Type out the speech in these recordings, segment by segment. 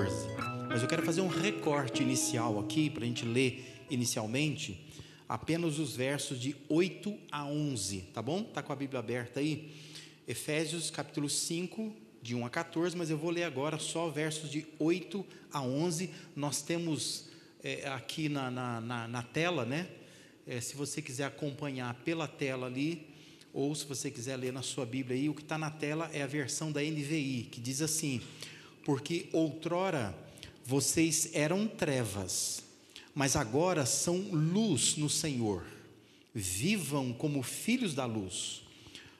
1 a 14. Mas eu quero fazer um recorte inicial aqui, para a gente ler inicialmente, apenas os versos de 8 a 11, tá bom? Está com a Bíblia aberta aí? Efésios capítulo 5, de 1 a 14, mas eu vou ler agora só versos de 8 a 11. Nós temos é, aqui na, na, na, na, tela, né? É, se você quiser acompanhar pela tela ali, ou se você quiser ler na sua Bíblia aí, o que está na tela é a versão da NVI, que diz assim: Porque outrora vocês eram trevas, mas agora são luz no Senhor. Vivam como filhos da luz,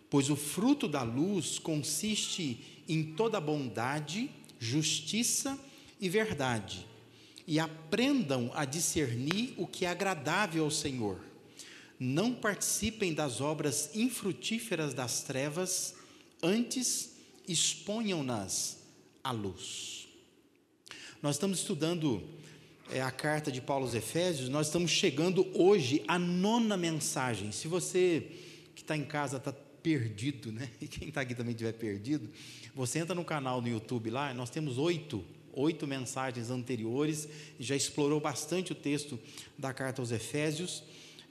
pois o fruto da luz consiste em toda bondade, justiça e verdade, e aprendam a discernir o que é agradável ao Senhor. Não participem das obras infrutíferas das trevas, antes exponham-nas à luz. Nós estamos estudando é, a carta de Paulo aos Efésios, nós estamos chegando hoje à nona mensagem. Se você que está em casa está perdido, né? E quem está aqui também estiver perdido, você entra no canal do YouTube lá, nós temos oito, oito mensagens anteriores, já explorou bastante o texto da carta aos Efésios,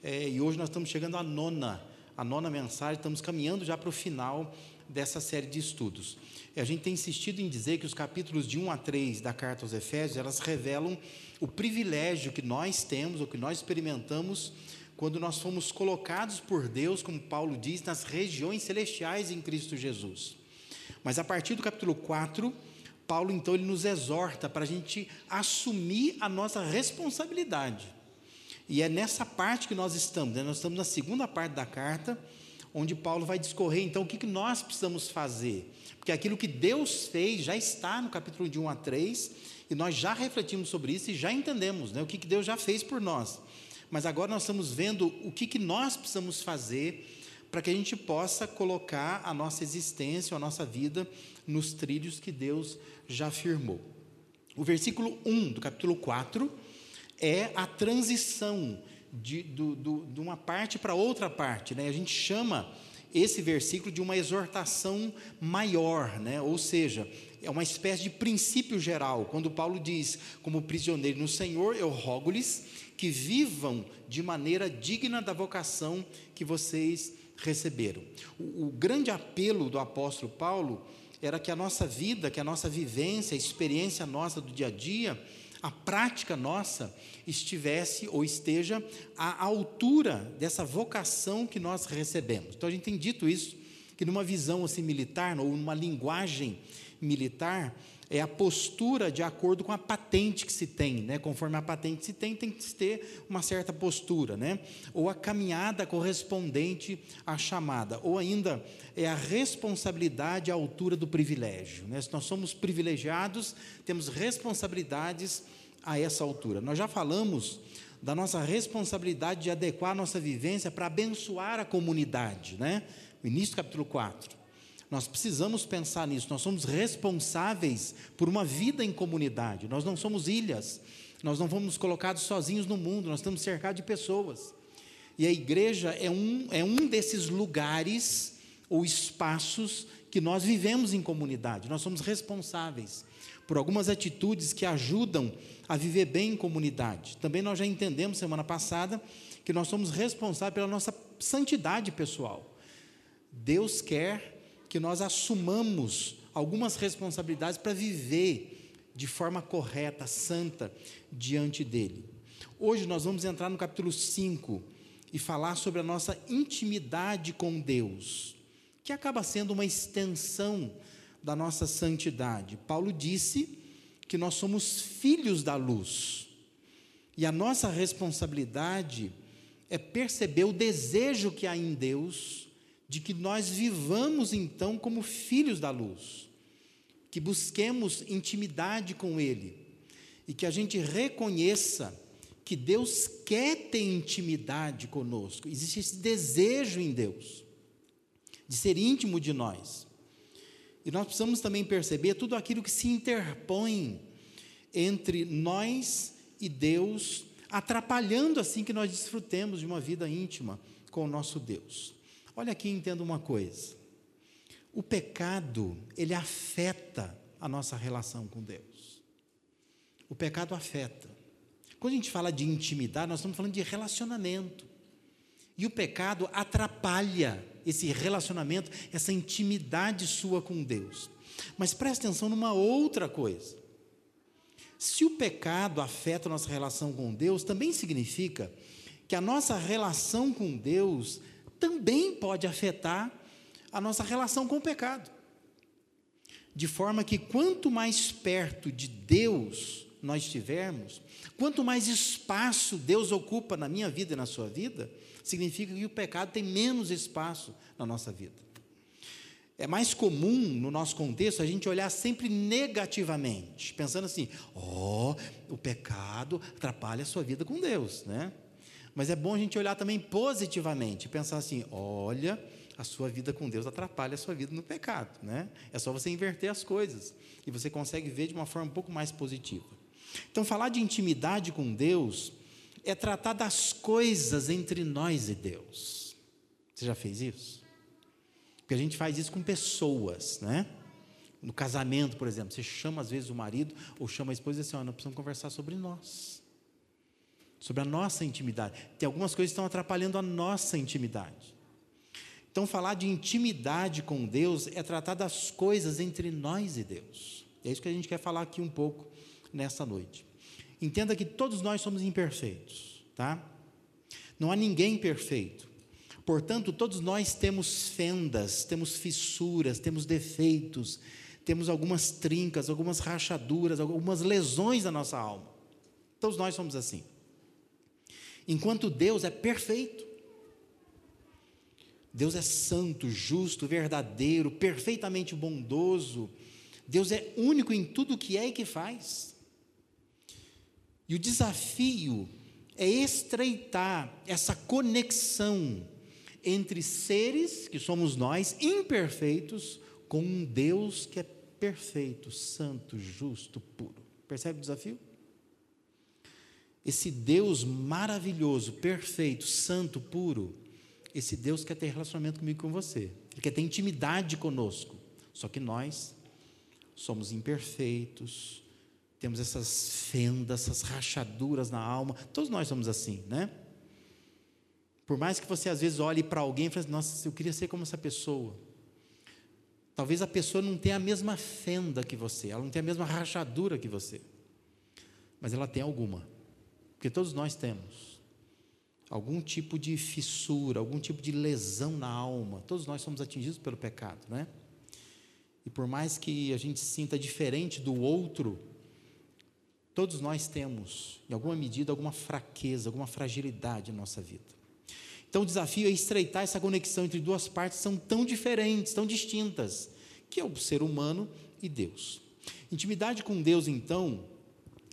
é, e hoje nós estamos chegando à nona, a nona mensagem, estamos caminhando já para o final dessa série de estudos. A gente tem insistido em dizer que os capítulos de 1 a 3 da carta aos Efésios, elas revelam o privilégio que nós temos, ou que nós experimentamos, quando nós fomos colocados por Deus, como Paulo diz, nas regiões celestiais em Cristo Jesus. Mas a partir do capítulo 4, Paulo então ele nos exorta para a gente assumir a nossa responsabilidade. E é nessa parte que nós estamos, né? nós estamos na segunda parte da carta, onde Paulo vai discorrer então o que, nós precisamos fazer. Porque aquilo que Deus fez já está no capítulo de 1 a 3, e nós já refletimos sobre isso e já entendemos né, o que, Deus já fez por nós. Mas agora nós estamos vendo o que, nós precisamos fazer para que a gente possa colocar a nossa existência, a nossa vida nos trilhos que Deus já afirmou. O versículo 1 do capítulo 4 é a transição de, do, do, de uma parte para outra parte. Né? A gente chama esse versículo de uma exortação maior, né? ou seja, é uma espécie de princípio geral. Quando Paulo diz, como prisioneiro no Senhor, eu rogo-lhes que vivam de maneira digna da vocação que vocês receberam. O, o grande apelo do apóstolo Paulo era que a nossa vida, que a nossa vivência, a experiência nossa do dia a dia, a prática nossa estivesse ou esteja à altura dessa vocação que nós recebemos. Então a gente tem dito isso, que numa visão assim militar, ou numa linguagem militar, é a postura de acordo com a patente que se tem, né? Conforme a patente se tem, tem que ter uma certa postura, né? Ou a caminhada correspondente à chamada, ou ainda é a responsabilidade à altura do privilégio, né? Se nós somos privilegiados, temos responsabilidades a essa altura. Nós já falamos da nossa responsabilidade de adequar a nossa vivência para abençoar a comunidade, né? O início do capítulo 4. Nós precisamos pensar nisso. Nós somos responsáveis por uma vida em comunidade. Nós não somos ilhas. Nós não fomos colocados sozinhos no mundo. Nós estamos cercados de pessoas. E a igreja é um, é um desses lugares ou espaços que nós vivemos em comunidade. Nós somos responsáveis por algumas atitudes que ajudam a viver bem em comunidade. Também nós já entendemos semana passada que nós somos responsáveis pela nossa santidade pessoal. Deus quer que nós assumamos algumas responsabilidades para viver de forma correta, santa, diante dele. Hoje nós vamos entrar no capítulo 5 e falar sobre a nossa intimidade com Deus, que acaba sendo uma extensão da nossa santidade. Paulo disse que nós somos filhos da luz. E a nossa responsabilidade é perceber o desejo que há em Deus de que nós vivamos então como filhos da luz, que busquemos intimidade com Ele e que a gente reconheça que Deus quer ter intimidade conosco, existe esse desejo em Deus de ser íntimo de nós. E nós precisamos também perceber tudo aquilo que se interpõe entre nós e Deus, atrapalhando assim que nós desfrutemos de uma vida íntima com o nosso Deus. Olha aqui, entenda uma coisa. O pecado, ele afeta a nossa relação com Deus. O pecado afeta. Quando a gente fala de intimidade, nós estamos falando de relacionamento. E o pecado atrapalha esse relacionamento, essa intimidade sua com Deus. Mas preste atenção numa outra coisa. Se o pecado afeta a nossa relação com Deus, também significa que a nossa relação com Deus também pode afetar a nossa relação com o pecado. De forma que quanto mais perto de Deus nós estivermos, quanto mais espaço Deus ocupa na minha vida e na sua vida, significa que o pecado tem menos espaço na nossa vida. É mais comum, no nosso contexto, a gente olhar sempre negativamente, pensando assim: ó, oh, o pecado atrapalha a sua vida com Deus, né? Mas é bom a gente olhar também positivamente, pensar assim: olha, a sua vida com Deus atrapalha a sua vida no pecado, né? É só você inverter as coisas e você consegue ver de uma forma um pouco mais positiva. Então, falar de intimidade com Deus é tratar das coisas entre nós e Deus. Você já fez isso? Porque a gente faz isso com pessoas, né? No casamento, por exemplo, você chama às vezes o marido ou chama a esposa e diz assim: oh, nós precisamos conversar sobre nós, sobre a nossa intimidade. Tem algumas coisas que estão atrapalhando a nossa intimidade. Então, falar de intimidade com Deus é tratar das coisas entre nós e Deus. É isso que a gente quer falar aqui um pouco nessa noite. Entenda que todos nós somos imperfeitos, tá? Não há ninguém perfeito. Portanto, todos nós temos fendas, temos fissuras, temos defeitos, temos algumas trincas, algumas rachaduras, algumas lesões na nossa alma. Todos nós somos assim. Enquanto Deus é perfeito. Deus é santo, justo, verdadeiro, perfeitamente bondoso. Deus é único em tudo que é e que faz. E o desafio é estreitar essa conexão entre seres, que somos nós, imperfeitos, com um Deus que é perfeito, santo, justo, puro. Percebe o desafio? Esse Deus maravilhoso, perfeito, santo, puro, esse Deus quer ter relacionamento comigo e com você. Ele quer ter intimidade conosco. Só que nós somos imperfeitos, temos essas fendas, essas rachaduras na alma. Todos nós somos assim, né? Por mais que você às vezes olhe para alguém e fale, assim, nossa, eu queria ser como essa pessoa. Talvez a pessoa não tenha a mesma fenda que você, ela não tenha a mesma rachadura que você. Mas ela tem alguma. Porque todos nós temos algum tipo de fissura, algum tipo de lesão na alma. Todos nós somos atingidos pelo pecado, né? E por mais que a gente sinta diferente do outro, todos nós temos, em alguma medida, alguma fraqueza, alguma fragilidade na nossa vida. Então o desafio é estreitar essa conexão entre duas partes que são tão diferentes, tão distintas, que é o ser humano e Deus. Intimidade com Deus, então,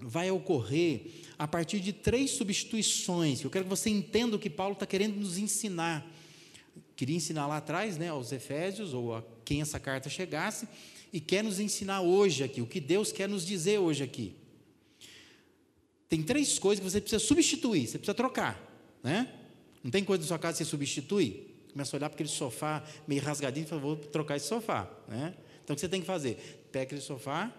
vai ocorrer a partir de três substituições. Eu quero que você entenda o que Paulo está querendo nos ensinar. Queria ensinar lá atrás, né, aos Efésios, ou a quem essa carta chegasse, e quer nos ensinar hoje aqui, o que Deus quer nos dizer hoje aqui. Tem três coisas que você precisa substituir, você precisa trocar. Né? Não tem coisa na sua casa que você substitui? Começa a olhar para aquele sofá meio rasgadinho e fala, vou trocar esse sofá. Né? Então o que você tem que fazer? Pega aquele sofá,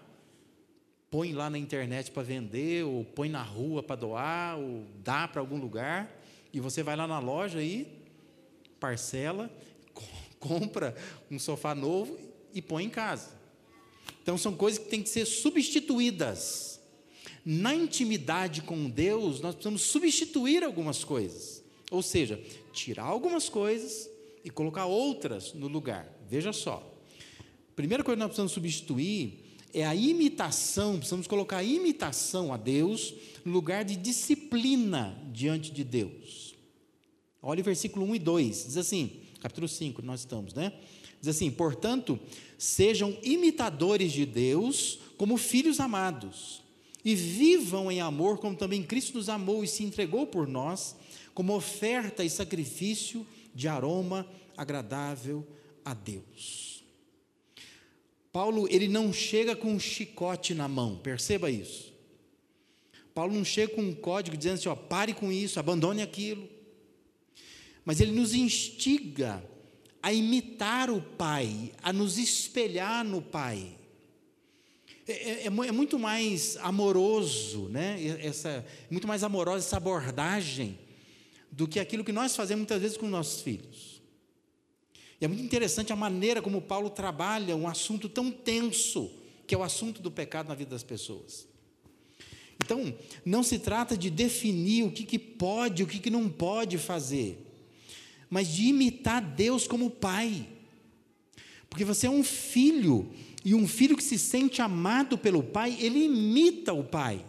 põe lá na internet para vender, ou põe na rua para doar, ou dá para algum lugar, e você vai lá na loja e parcela, compra um sofá novo e põe em casa. Então são coisas que têm que ser substituídas. Na intimidade com Deus, nós precisamos substituir algumas coisas. Ou seja, tirar algumas coisas e colocar outras no lugar. Veja só. Primeira coisa que nós precisamos substituir é a imitação, precisamos colocar a imitação a Deus no lugar de disciplina diante de Deus. Olha o versículo 1 e 2, diz assim, capítulo 5, nós estamos, né? Diz assim: portanto, sejam imitadores de Deus como filhos amados, e vivam em amor como também Cristo nos amou e se entregou por nós, como oferta e sacrifício de aroma agradável a Deus. Paulo ele não chega com um chicote na mão, perceba isso. Paulo não chega com um código dizendo assim, ó, pare com isso, abandone aquilo. Mas ele nos instiga a imitar o Pai, a nos espelhar no Pai. é, é, é, muito mais amoroso, né? Essa, muito mais amorosa essa abordagem do que aquilo que nós fazemos muitas vezes com os nossos filhos. E é muito interessante a maneira como Paulo trabalha um assunto tão tenso, que é o assunto do pecado na vida das pessoas. Então, não se trata de definir o que, que pode o que, que não pode fazer, mas de imitar Deus como pai. Porque você é um filho e um filho que se sente amado pelo pai, ele imita o pai.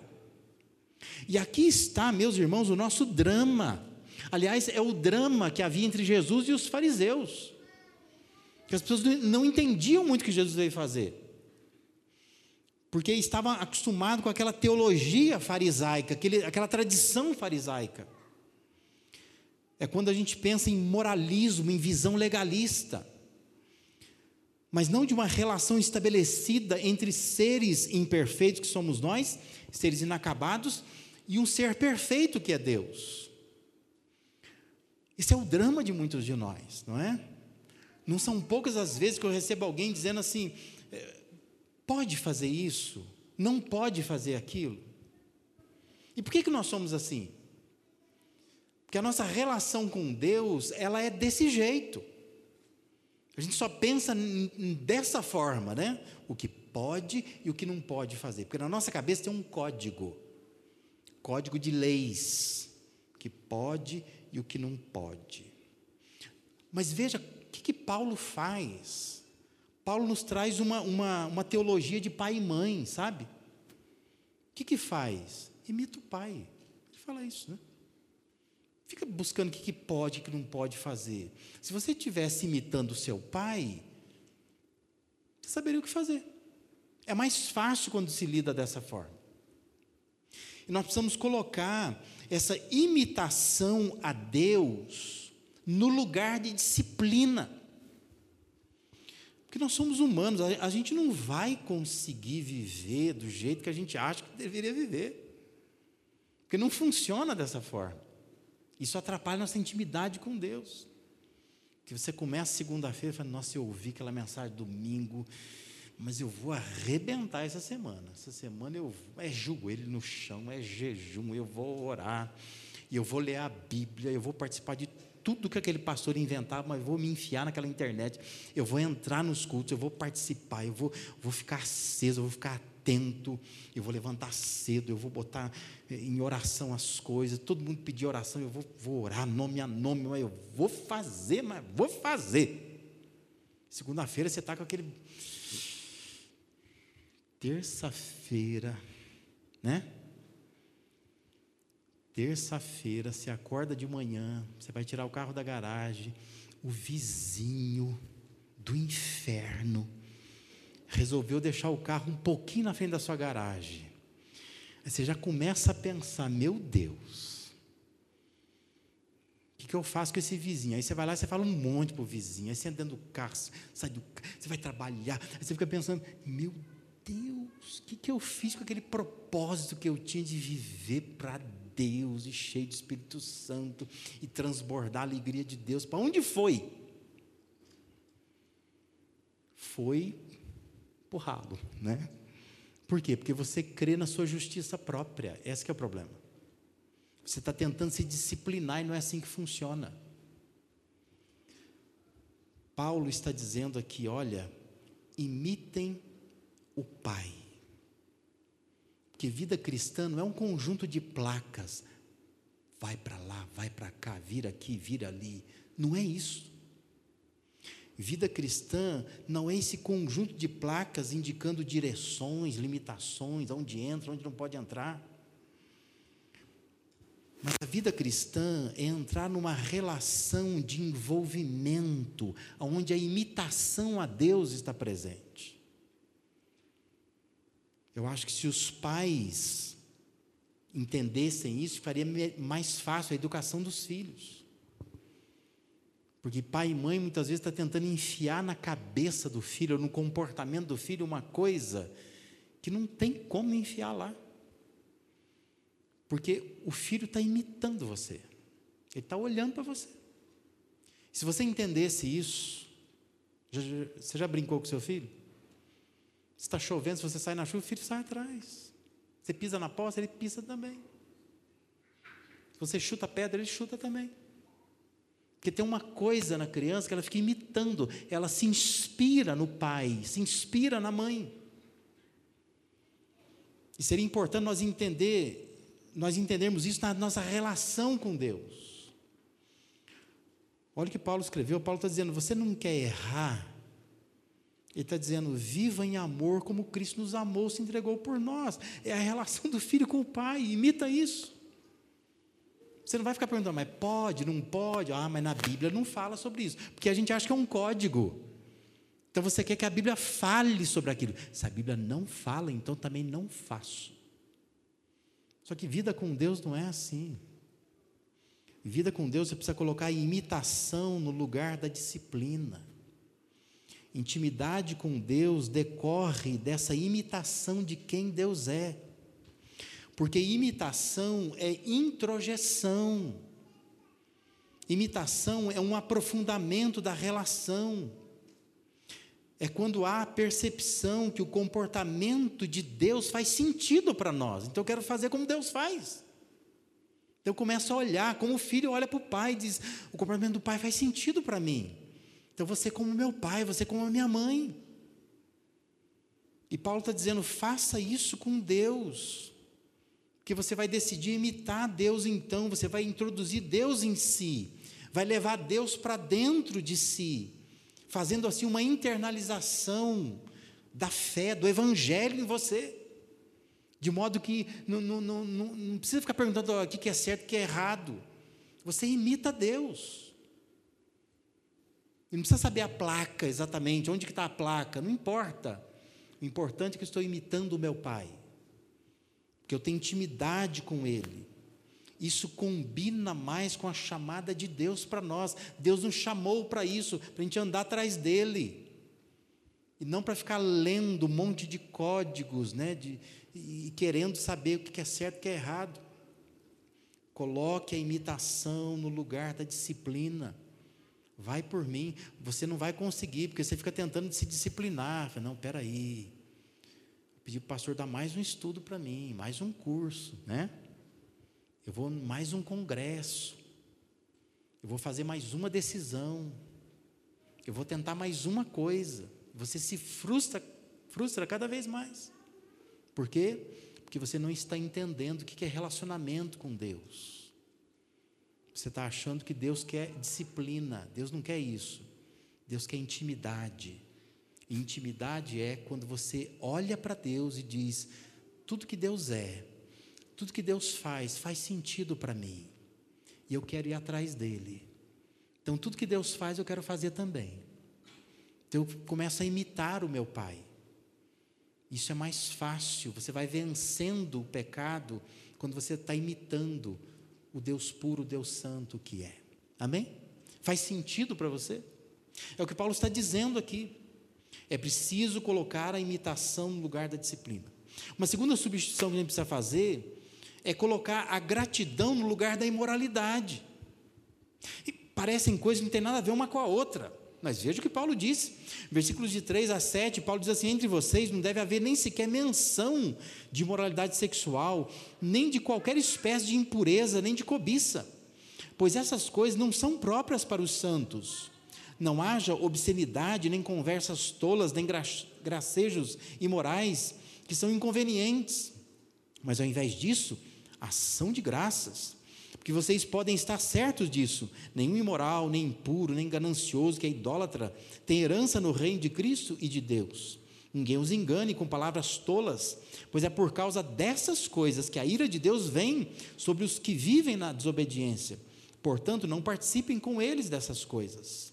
E aqui está, meus irmãos, o nosso drama. Aliás, é o drama que havia entre Jesus e os fariseus. Que as pessoas não entendiam muito o que Jesus veio fazer. Porque estavam acostumados com aquela teologia farisaica, aquele, aquela tradição farisaica. É quando a gente pensa em moralismo, em visão legalista mas não de uma relação estabelecida entre seres imperfeitos que somos nós, seres inacabados, e um ser perfeito que é Deus. Esse é o drama de muitos de nós, não é? Não são poucas as vezes que eu recebo alguém dizendo assim: é, pode fazer isso, não pode fazer aquilo. E por que, que nós somos assim? Porque a nossa relação com Deus, ela é desse jeito. A gente só pensa dessa forma, né? O que pode e o que não pode fazer. Porque na nossa cabeça tem um código código de leis. O que pode e o que não pode. Mas veja, que, Paulo faz? Paulo nos traz uma, uma, uma teologia de pai e mãe, sabe? O que, que faz? Imita o pai. Ele fala isso, né? Fica buscando o que, que pode e o que não pode fazer. Se você estivesse imitando o seu pai, você saberia o que fazer. É mais fácil quando se lida dessa forma. E nós precisamos colocar essa imitação a Deus no lugar de disciplina. Porque nós somos humanos, a gente não vai conseguir viver do jeito que a gente acha que deveria viver. Porque não funciona dessa forma. Isso atrapalha nossa intimidade com Deus. Que você começa segunda-feira e fala, nossa, eu ouvi aquela mensagem domingo, mas eu vou arrebentar essa semana. Essa semana eu é joelho no chão, é jejum, eu vou orar, eu vou ler a Bíblia, eu vou participar de tudo que aquele pastor inventava, mas vou me enfiar naquela internet, eu vou entrar nos cultos, eu vou participar, eu vou, vou ficar aceso, eu vou ficar atento, eu vou levantar cedo, eu vou botar em oração as coisas, todo mundo pedir oração, eu vou, vou orar nome a nome, mas eu vou fazer, mas vou fazer. Segunda-feira você está com aquele. Terça-feira, né? Terça-feira, você acorda de manhã, você vai tirar o carro da garagem, o vizinho do inferno resolveu deixar o carro um pouquinho na frente da sua garagem. Aí você já começa a pensar: meu Deus, o que, que eu faço com esse vizinho? Aí você vai lá e você fala um monte para o vizinho. Aí você entra dentro do carro, sai do carro, você vai trabalhar. Aí você fica pensando: meu Deus, o que, que eu fiz com aquele propósito que eu tinha de viver para Deus e cheio de Espírito Santo e transbordar a alegria de Deus? Para onde foi? Foi para o ralo, né? Por quê? Porque você crê na sua justiça própria. Esse é o problema. Você está tentando se disciplinar e não é assim que funciona. Paulo está dizendo aqui: olha, imitem o Pai. Porque vida cristã não é um conjunto de placas. Vai para lá, vai para cá, vira aqui, vira ali. Não é isso. Vida cristã não é esse conjunto de placas indicando direções, limitações, onde entra, onde não pode entrar. Mas a vida cristã é entrar numa relação de envolvimento, onde a imitação a Deus está presente. Eu acho que se os pais entendessem isso, faria mais fácil a educação dos filhos. Porque pai e mãe muitas vezes está tentando enfiar na cabeça do filho, no comportamento do filho, uma coisa que não tem como enfiar lá. Porque o filho está imitando você, ele está olhando para você. Se você entendesse isso, já, você já brincou com seu filho? Está chovendo, se você sai na chuva, o filho sai atrás. Você pisa na poça, ele pisa também. Se você chuta a pedra, ele chuta também. Porque tem uma coisa na criança que ela fica imitando, ela se inspira no pai, se inspira na mãe. E seria importante nós entender, nós entendermos isso na nossa relação com Deus. Olha o que Paulo escreveu, Paulo está dizendo, você não quer errar. Ele está dizendo, viva em amor como Cristo nos amou, se entregou por nós. É a relação do filho com o pai, imita isso. Você não vai ficar perguntando, mas pode, não pode? Ah, mas na Bíblia não fala sobre isso. Porque a gente acha que é um código. Então você quer que a Bíblia fale sobre aquilo. Se a Bíblia não fala, então também não faço. Só que vida com Deus não é assim. Vida com Deus você precisa colocar a imitação no lugar da disciplina. Intimidade com Deus decorre dessa imitação de quem Deus é. Porque imitação é introjeção. Imitação é um aprofundamento da relação. É quando há a percepção que o comportamento de Deus faz sentido para nós. Então eu quero fazer como Deus faz. Então eu começo a olhar, como o filho olha para o pai e diz: o comportamento do pai faz sentido para mim. Então você como meu pai, você como a minha mãe. E Paulo está dizendo: faça isso com Deus que você vai decidir imitar Deus então, você vai introduzir Deus em si, vai levar Deus para dentro de si, fazendo assim uma internalização da fé, do evangelho em você. De modo que não, não, não, não precisa ficar perguntando o que é certo, o que é errado. Você imita Deus. Não precisa saber a placa exatamente, onde que está a placa, não importa. O importante é que eu estou imitando o meu Pai que eu tenho intimidade com Ele. Isso combina mais com a chamada de Deus para nós. Deus nos chamou para isso, para a gente andar atrás dele. E não para ficar lendo um monte de códigos, né, de, e querendo saber o que é certo e o que é errado. Coloque a imitação no lugar da disciplina. Vai por mim. Você não vai conseguir, porque você fica tentando se disciplinar. Não, peraí. aí Pedi para o pastor dar mais um estudo para mim, mais um curso, né? Eu vou mais um congresso. Eu vou fazer mais uma decisão. Eu vou tentar mais uma coisa. Você se frustra, frustra cada vez mais. Por quê? Porque você não está entendendo o que é relacionamento com Deus. Você está achando que Deus quer disciplina. Deus não quer isso. Deus quer intimidade. E intimidade é quando você olha para Deus e diz: tudo que Deus é, tudo que Deus faz, faz sentido para mim. E eu quero ir atrás dele. Então, tudo que Deus faz, eu quero fazer também. Então, eu começo a imitar o meu Pai. Isso é mais fácil. Você vai vencendo o pecado quando você está imitando o Deus puro, o Deus santo que é. Amém? Faz sentido para você? É o que Paulo está dizendo aqui. É preciso colocar a imitação no lugar da disciplina. Uma segunda substituição que a gente precisa fazer é colocar a gratidão no lugar da imoralidade. E parecem coisas que não têm nada a ver uma com a outra. Mas veja o que Paulo disse. Versículos de 3 a 7, Paulo diz assim: Entre vocês não deve haver nem sequer menção de imoralidade sexual, nem de qualquer espécie de impureza, nem de cobiça, pois essas coisas não são próprias para os santos não haja obscenidade, nem conversas tolas, nem gracejos imorais, que são inconvenientes. Mas ao invés disso, ação de graças. Porque vocês podem estar certos disso. Nenhum imoral, nem impuro, nem ganancioso, que é idólatra, tem herança no reino de Cristo e de Deus. Ninguém os engane com palavras tolas, pois é por causa dessas coisas que a ira de Deus vem sobre os que vivem na desobediência. Portanto, não participem com eles dessas coisas.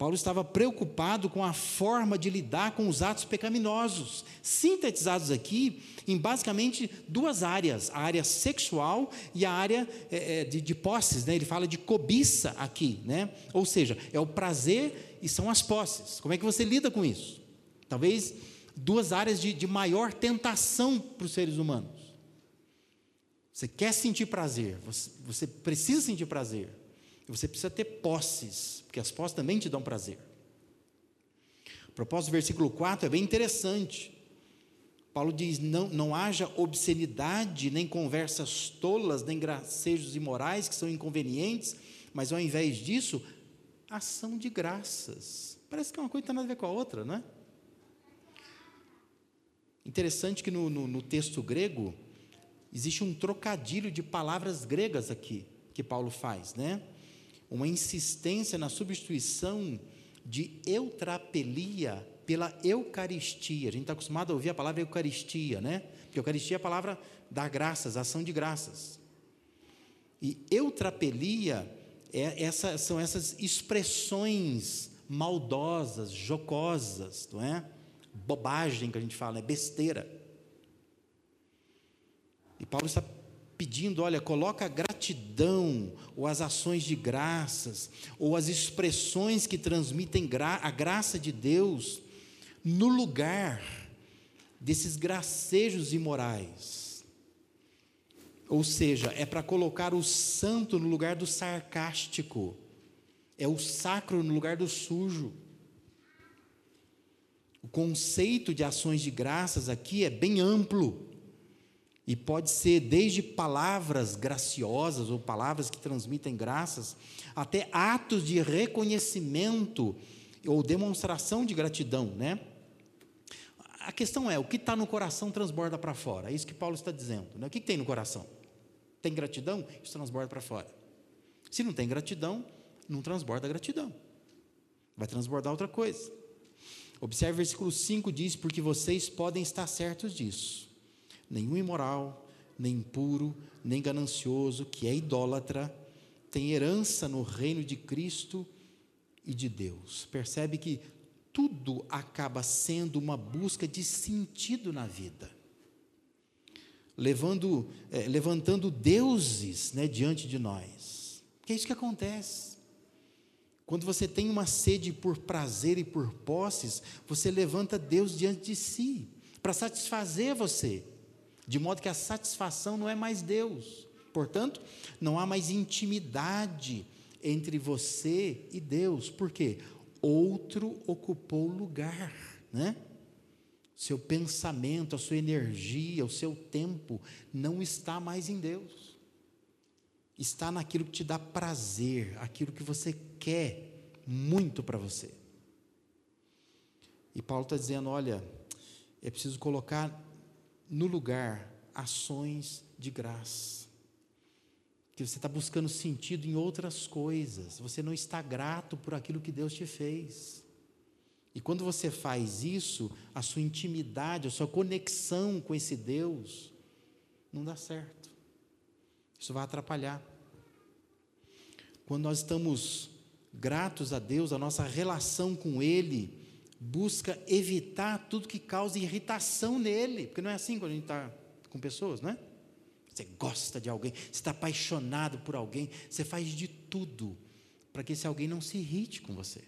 Paulo estava preocupado com a forma de lidar com os atos pecaminosos, sintetizados aqui em basicamente duas áreas: a área sexual e a área é, é, de, de, posses. Né? Ele fala de cobiça aqui, né? ou seja, é o prazer e são as posses. Como é que você lida com isso? Talvez duas áreas de, de maior tentação para os seres humanos. Você quer sentir prazer, você, você precisa sentir prazer, você precisa ter posses, porque as posses também te dão prazer. O propósito do versículo 4 é bem interessante. Paulo diz: não, não haja obscenidade, nem conversas tolas, nem gracejos imorais que são inconvenientes, mas ao invés disso, ação de graças. Parece que uma coisa não tem nada a ver com a outra, não é? Interessante que no, no, no texto grego, existe um trocadilho de palavras gregas aqui, que Paulo faz, né? Uma insistência na substituição de eutrapelia pela Eucaristia. A gente está acostumado a ouvir a palavra Eucaristia, né? Porque Eucaristia é a palavra dar graças, ação de graças. E eutrapelia é essa, são essas expressões maldosas, jocosas, não é? Bobagem que a gente fala, é besteira. E Paulo está pedindo, olha, coloca a gratidão, ou as ações de graças, ou as expressões que transmitem gra a graça de Deus, no lugar desses gracejos imorais. Ou seja, é para colocar o santo no lugar do sarcástico, é o sacro no lugar do sujo. O conceito de ações de graças aqui é bem amplo. E pode ser desde palavras graciosas ou palavras que transmitem graças, até atos de reconhecimento ou demonstração de gratidão, né? A questão é, o que está no coração transborda para fora. É isso que Paulo está dizendo. Né? O que, que tem no coração? Tem gratidão? Isso transborda para fora. Se não tem gratidão, não transborda gratidão. Vai transbordar outra coisa. Observe o versículo 5 diz: Porque vocês podem estar certos disso nenhum imoral, nem impuro, nem ganancioso, que é idólatra, tem herança no reino de Cristo e de Deus. Percebe que tudo acaba sendo uma busca de sentido na vida. Levando, é, levantando deuses né, diante de nós. Que é isso que acontece. Quando você tem uma sede por prazer e por posses, você levanta Deus diante de si, para satisfazer você de modo que a satisfação não é mais Deus. Portanto, não há mais intimidade entre você e Deus. Por quê? Outro ocupou lugar, né? Seu pensamento, a sua energia, o seu tempo não está mais em Deus. Está naquilo que te dá prazer, aquilo que você quer muito para você. E Paulo está dizendo: olha, é preciso colocar no lugar ações de graça. Que você está buscando sentido em outras coisas, você não está grato por aquilo que Deus te fez. E quando você faz isso, a sua intimidade, a sua conexão com esse Deus não dá certo. Isso vai atrapalhar. Quando nós estamos gratos a Deus, a nossa relação com Ele busca evitar tudo que cause irritação nele, porque não é assim quando a gente está com pessoas, não é? Você gosta de alguém, você está apaixonado por alguém, você faz de tudo para que esse alguém não se irrite com você.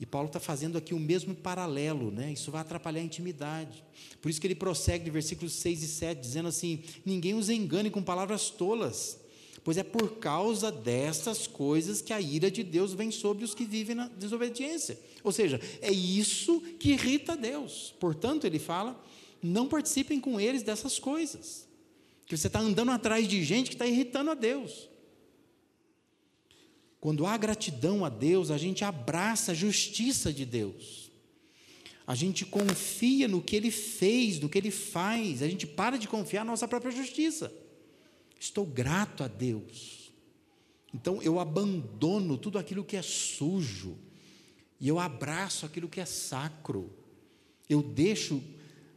E Paulo está fazendo aqui o mesmo paralelo, né? Isso vai atrapalhar a intimidade. Por isso que ele prossegue de versículos 6 e 7, dizendo assim: Ninguém os engane com palavras tolas pois é por causa destas coisas que a ira de Deus vem sobre os que vivem na desobediência. Ou seja, é isso que irrita Deus. Portanto, ele fala: não participem com eles dessas coisas. Que você está andando atrás de gente que está irritando a Deus. Quando há gratidão a Deus, a gente abraça a justiça de Deus. A gente confia no que Ele fez, no que Ele faz. A gente para de confiar na nossa própria justiça. Estou grato a Deus. Então eu abandono tudo aquilo que é sujo e eu abraço aquilo que é sacro. Eu deixo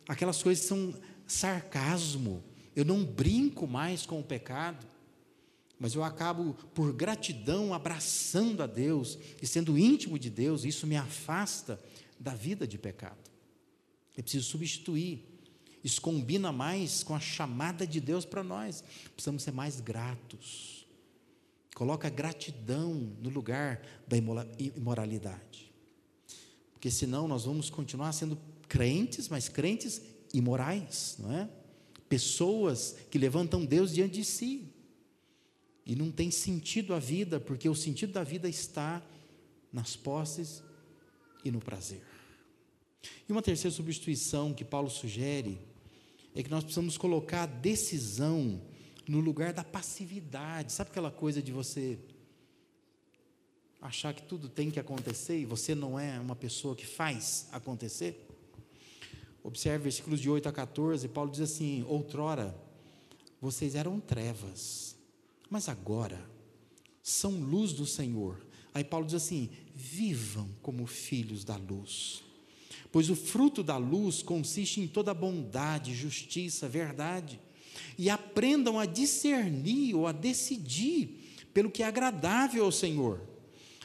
aquelas coisas que são sarcasmo. Eu não brinco mais com o pecado, mas eu acabo, por gratidão, abraçando a Deus e sendo íntimo de Deus. Isso me afasta da vida de pecado. Eu preciso substituir isso combina mais com a chamada de Deus para nós. Precisamos ser mais gratos. Coloca gratidão no lugar da imoralidade. Porque senão nós vamos continuar sendo crentes, mas crentes imorais, não é? Pessoas que levantam Deus diante de si. E não tem sentido a vida, porque o sentido da vida está nas posses e no prazer. E uma terceira substituição que Paulo sugere é que nós precisamos colocar a decisão no lugar da passividade. Sabe aquela coisa de você achar que tudo tem que acontecer e você não é uma pessoa que faz acontecer? Observe versículos de 8 a 14, Paulo diz assim: Outrora vocês eram trevas, mas agora são luz do Senhor. Aí Paulo diz assim: vivam como filhos da luz. Pois o fruto da luz consiste em toda bondade, justiça, verdade. E aprendam a discernir ou a decidir pelo que é agradável ao Senhor.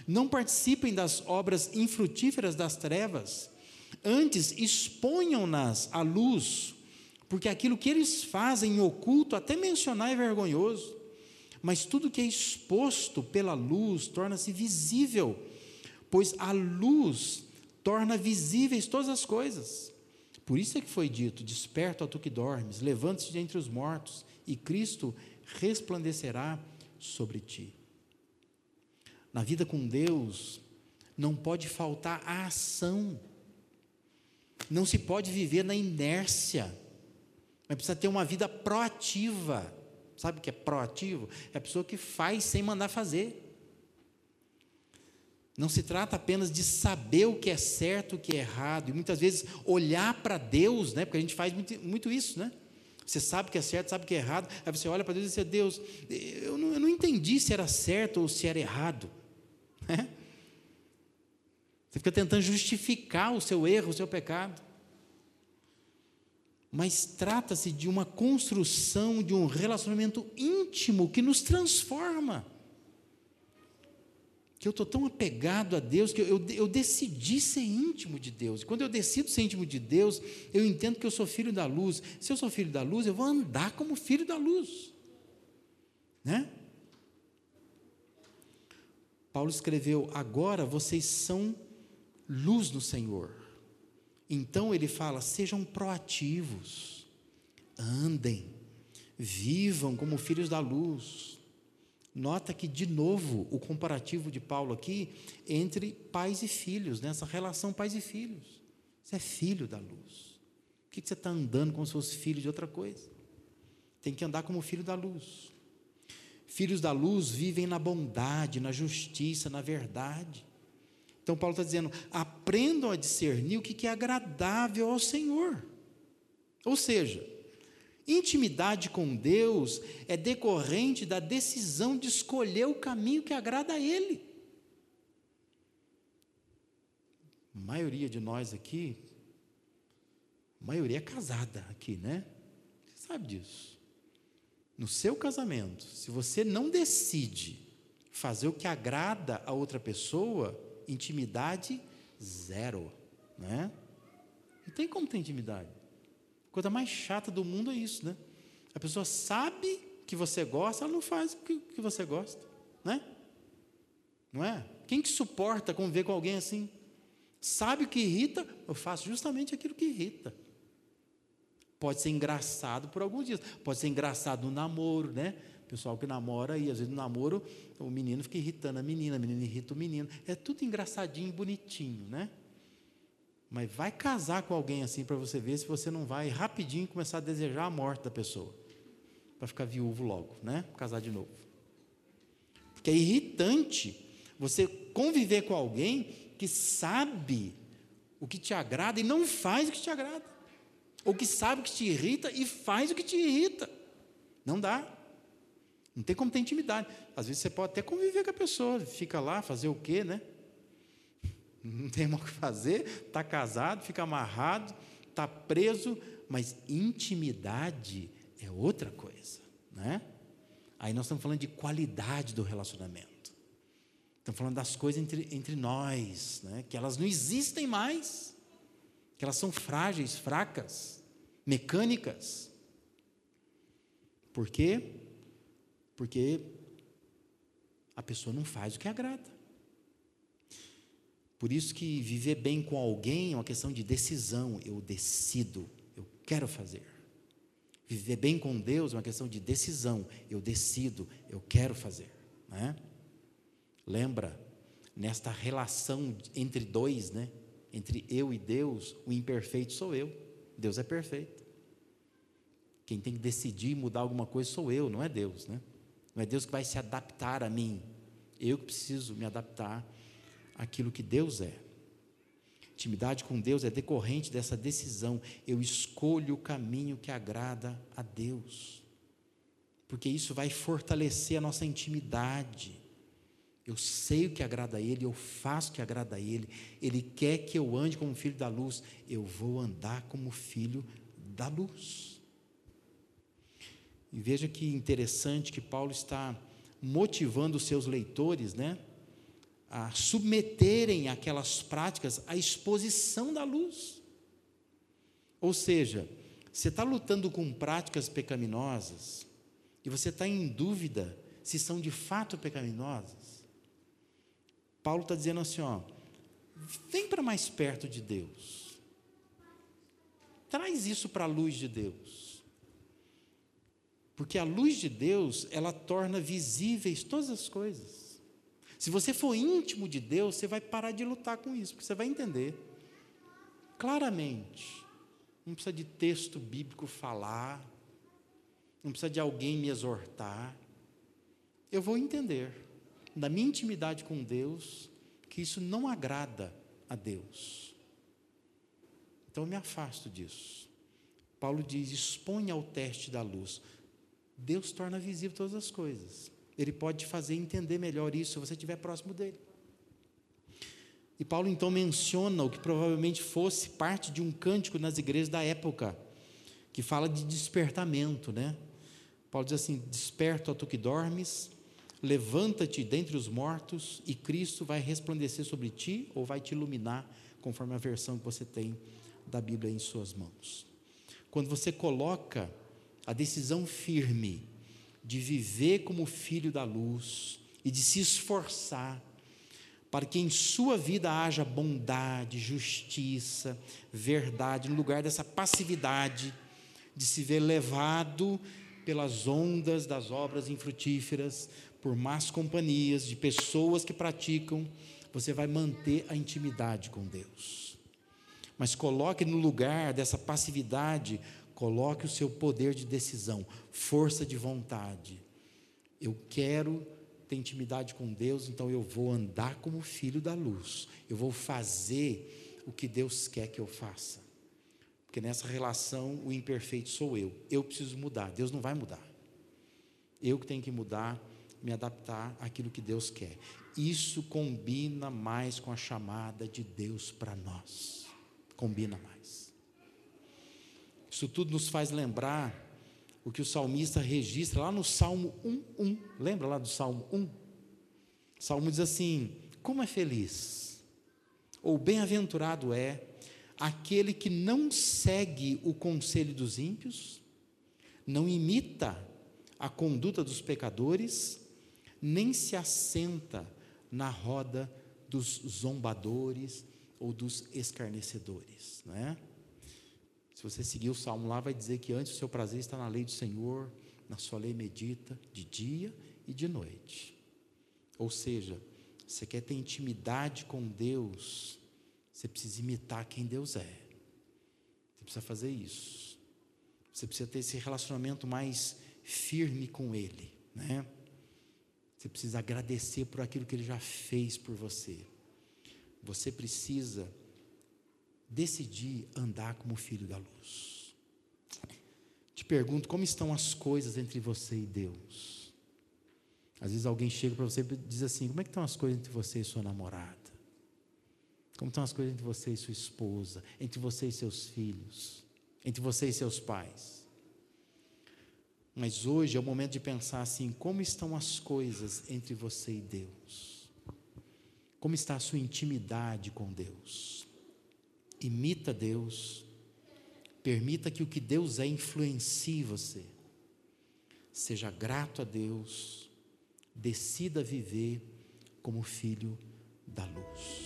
Não participem das obras infrutíferas das trevas, antes exponham-nas à luz, porque aquilo que eles fazem em oculto, até mencionar é vergonhoso, mas tudo que é exposto pela luz torna-se visível, pois a luz torna visíveis todas as coisas. Por isso é que foi dito: Desperta, tu que dormes, levante-se de entre os mortos, e Cristo resplandecerá sobre ti. Na vida com Deus, não pode faltar a ação, não se pode viver na inércia, mas precisa ter uma vida proativa. Sabe o que é proativo? É a pessoa que faz sem mandar fazer. Não se trata apenas de saber o que é certo, o que é errado, e muitas vezes olhar para Deus, né? porque a gente faz muito, muito, isso, né? Você sabe o que é certo, sabe o que é errado, aí você olha para Deus e diz: Deus, eu não, eu não, entendi se era certo ou se era errado. Né? Você fica tentando justificar o seu erro, o seu pecado. Mas trata-se de uma construção de um relacionamento íntimo que nos transforma que eu estou tão apegado a Deus que eu, eu, eu, decidi ser íntimo de Deus. E quando eu decido ser íntimo de Deus, eu entendo que eu sou filho da luz. Se eu sou filho da luz, eu vou andar como filho da luz. Né? Paulo escreveu: Agora vocês são luz no Senhor. Então ele fala: sejam proativos, andem, vivam como filhos da luz Nota que, de novo, o comparativo de Paulo aqui entre pais e filhos, nessa relação pais e filhos. Você é filho da luz. Por que você está andando como se fosse filho de outra coisa? Tem que andar como filho da luz. Filhos da luz vivem na bondade, na justiça, na verdade. Então, Paulo está dizendo: aprendam a discernir o que é agradável ao Senhor. Ou seja, Intimidade com Deus é decorrente da decisão de escolher o caminho que agrada a Ele. A maioria de nós aqui, a maioria é casada aqui, né? Você sabe disso. No seu casamento, se você não decide fazer o que agrada a outra pessoa, intimidade zero, né? Não tem como ter intimidade coisa mais chata do mundo é isso, né? A pessoa sabe que você gosta, ela não faz o que, você gosta, né? Não é? Quem que suporta conviver com alguém assim? Sabe o que irrita? Eu faço justamente aquilo que irrita. Pode ser engraçado por alguns dias, pode ser engraçado no namoro, né? Pessoal que namora e às vezes no namoro o menino fica irritando a menina, a menina irrita o menino. É tudo engraçadinho bonitinho, né? Mas vai casar com alguém assim para você ver se você não vai rapidinho começar a desejar a morte da pessoa. Para ficar viúvo logo, né? Casar de novo. Porque é irritante você conviver com alguém que sabe o que te agrada e não faz o que te agrada. Ou que sabe o que te irrita e faz o que te irrita. Não dá. Não tem como ter intimidade. Às vezes você pode até conviver com a pessoa, fica lá, fazer o quê, né? Não tem mais o que fazer, está casado, fica amarrado, está preso, mas intimidade é outra coisa, né? Aí nós estamos falando de qualidade do relacionamento. Estamos falando das coisas entre, entre nós, né? que elas não existem mais, que elas são frágeis, fracas, mecânicas. Por quê? Porque a pessoa não faz o que agrada. Por isso que viver bem com alguém é uma questão de decisão. Eu decido, eu quero fazer. Viver bem com Deus é uma questão de decisão. Eu decido, eu quero fazer. Né? Lembra, nesta relação entre dois, né? entre eu e Deus, o imperfeito sou eu. Deus é perfeito. Quem tem que decidir mudar alguma coisa sou eu, não é Deus, né? Não é Deus que vai se adaptar a mim. Eu que preciso me adaptar àquilo que Deus é. Intimidade com Deus é decorrente dessa decisão. Eu escolho o caminho que agrada a Deus. Porque isso vai fortalecer a nossa intimidade. Eu sei o que agrada a Ele, eu faço o que agrada a Ele. Ele quer que eu ande como filho da luz, eu vou andar como filho da luz. E veja que interessante que Paulo está motivando os seus leitores, né, a submeterem aquelas práticas à exposição da luz. Ou seja, você está lutando com práticas pecaminosas e você está em dúvida se são de fato pecaminosas. Paulo está dizendo assim: ó, vem para mais perto de Deus, traz isso para a luz de Deus. Porque a luz de Deus, ela torna visíveis todas as coisas. Se você for íntimo de Deus, você vai parar de lutar com isso, porque você vai entender claramente. Não precisa de texto bíblico falar, não precisa de alguém me exortar. Eu vou entender, na minha intimidade com Deus, que isso não agrada a Deus. Então eu me afasto disso. Paulo diz: exponha ao teste da luz. Deus torna visível todas as coisas. Ele pode te fazer entender melhor isso se você estiver próximo dele. E Paulo então menciona o que provavelmente fosse parte de um cântico nas igrejas da época, que fala de despertamento, né? Paulo diz assim: Desperta, ó tu que dormes, levanta-te dentre os mortos, e Cristo vai resplandecer sobre ti ou vai te iluminar, conforme a versão que você tem da Bíblia em suas mãos. Quando você coloca a decisão firme de viver como filho da luz e de se esforçar para que em sua vida haja bondade, justiça, verdade, no lugar dessa passividade de se ver levado pelas ondas das obras infrutíferas, por más companhias, de pessoas que praticam, você vai manter a intimidade com Deus. Mas coloque no lugar dessa passividade Coloque o seu poder de decisão, força de vontade. Eu quero ter intimidade com Deus, então eu vou andar como filho da luz. Eu vou fazer o que Deus quer que eu faça. Porque nessa relação o imperfeito sou eu. Eu preciso mudar. Deus não vai mudar. Eu que tenho que mudar, me adaptar àquilo que Deus quer. Isso combina mais com a chamada de Deus para nós. Combina mais. Isso tudo nos faz lembrar o que o salmista registra lá no Salmo 1:1. Lembra lá do Salmo 1? O Salmo diz assim: Como é feliz, ou bem-aventurado é aquele que não segue o conselho dos ímpios, não imita a conduta dos pecadores, nem se assenta na roda dos zombadores ou dos escarnecedores, não é? Se você seguir o salmo lá, vai dizer que antes o seu prazer está na lei do Senhor, na sua lei medita de dia e de noite. Ou seja, você quer ter intimidade com Deus, você precisa imitar quem Deus é. Você precisa fazer isso. Você precisa ter esse relacionamento mais firme com Ele, né? Você precisa agradecer por aquilo que Ele já fez por você. Você precisa decidir andar como filho da luz. Te pergunto, como estão as coisas entre você e Deus? Às vezes alguém chega para você e diz assim: como é que estão as coisas entre você e sua namorada? Como estão as coisas entre você e sua esposa? Entre você e seus filhos? Entre você e seus pais? Mas hoje é o momento de pensar assim: como estão as coisas entre você e Deus? Como está a sua intimidade com Deus? Imita Deus, permita que o que Deus é influencie você. Seja grato a Deus, decida viver como filho da luz.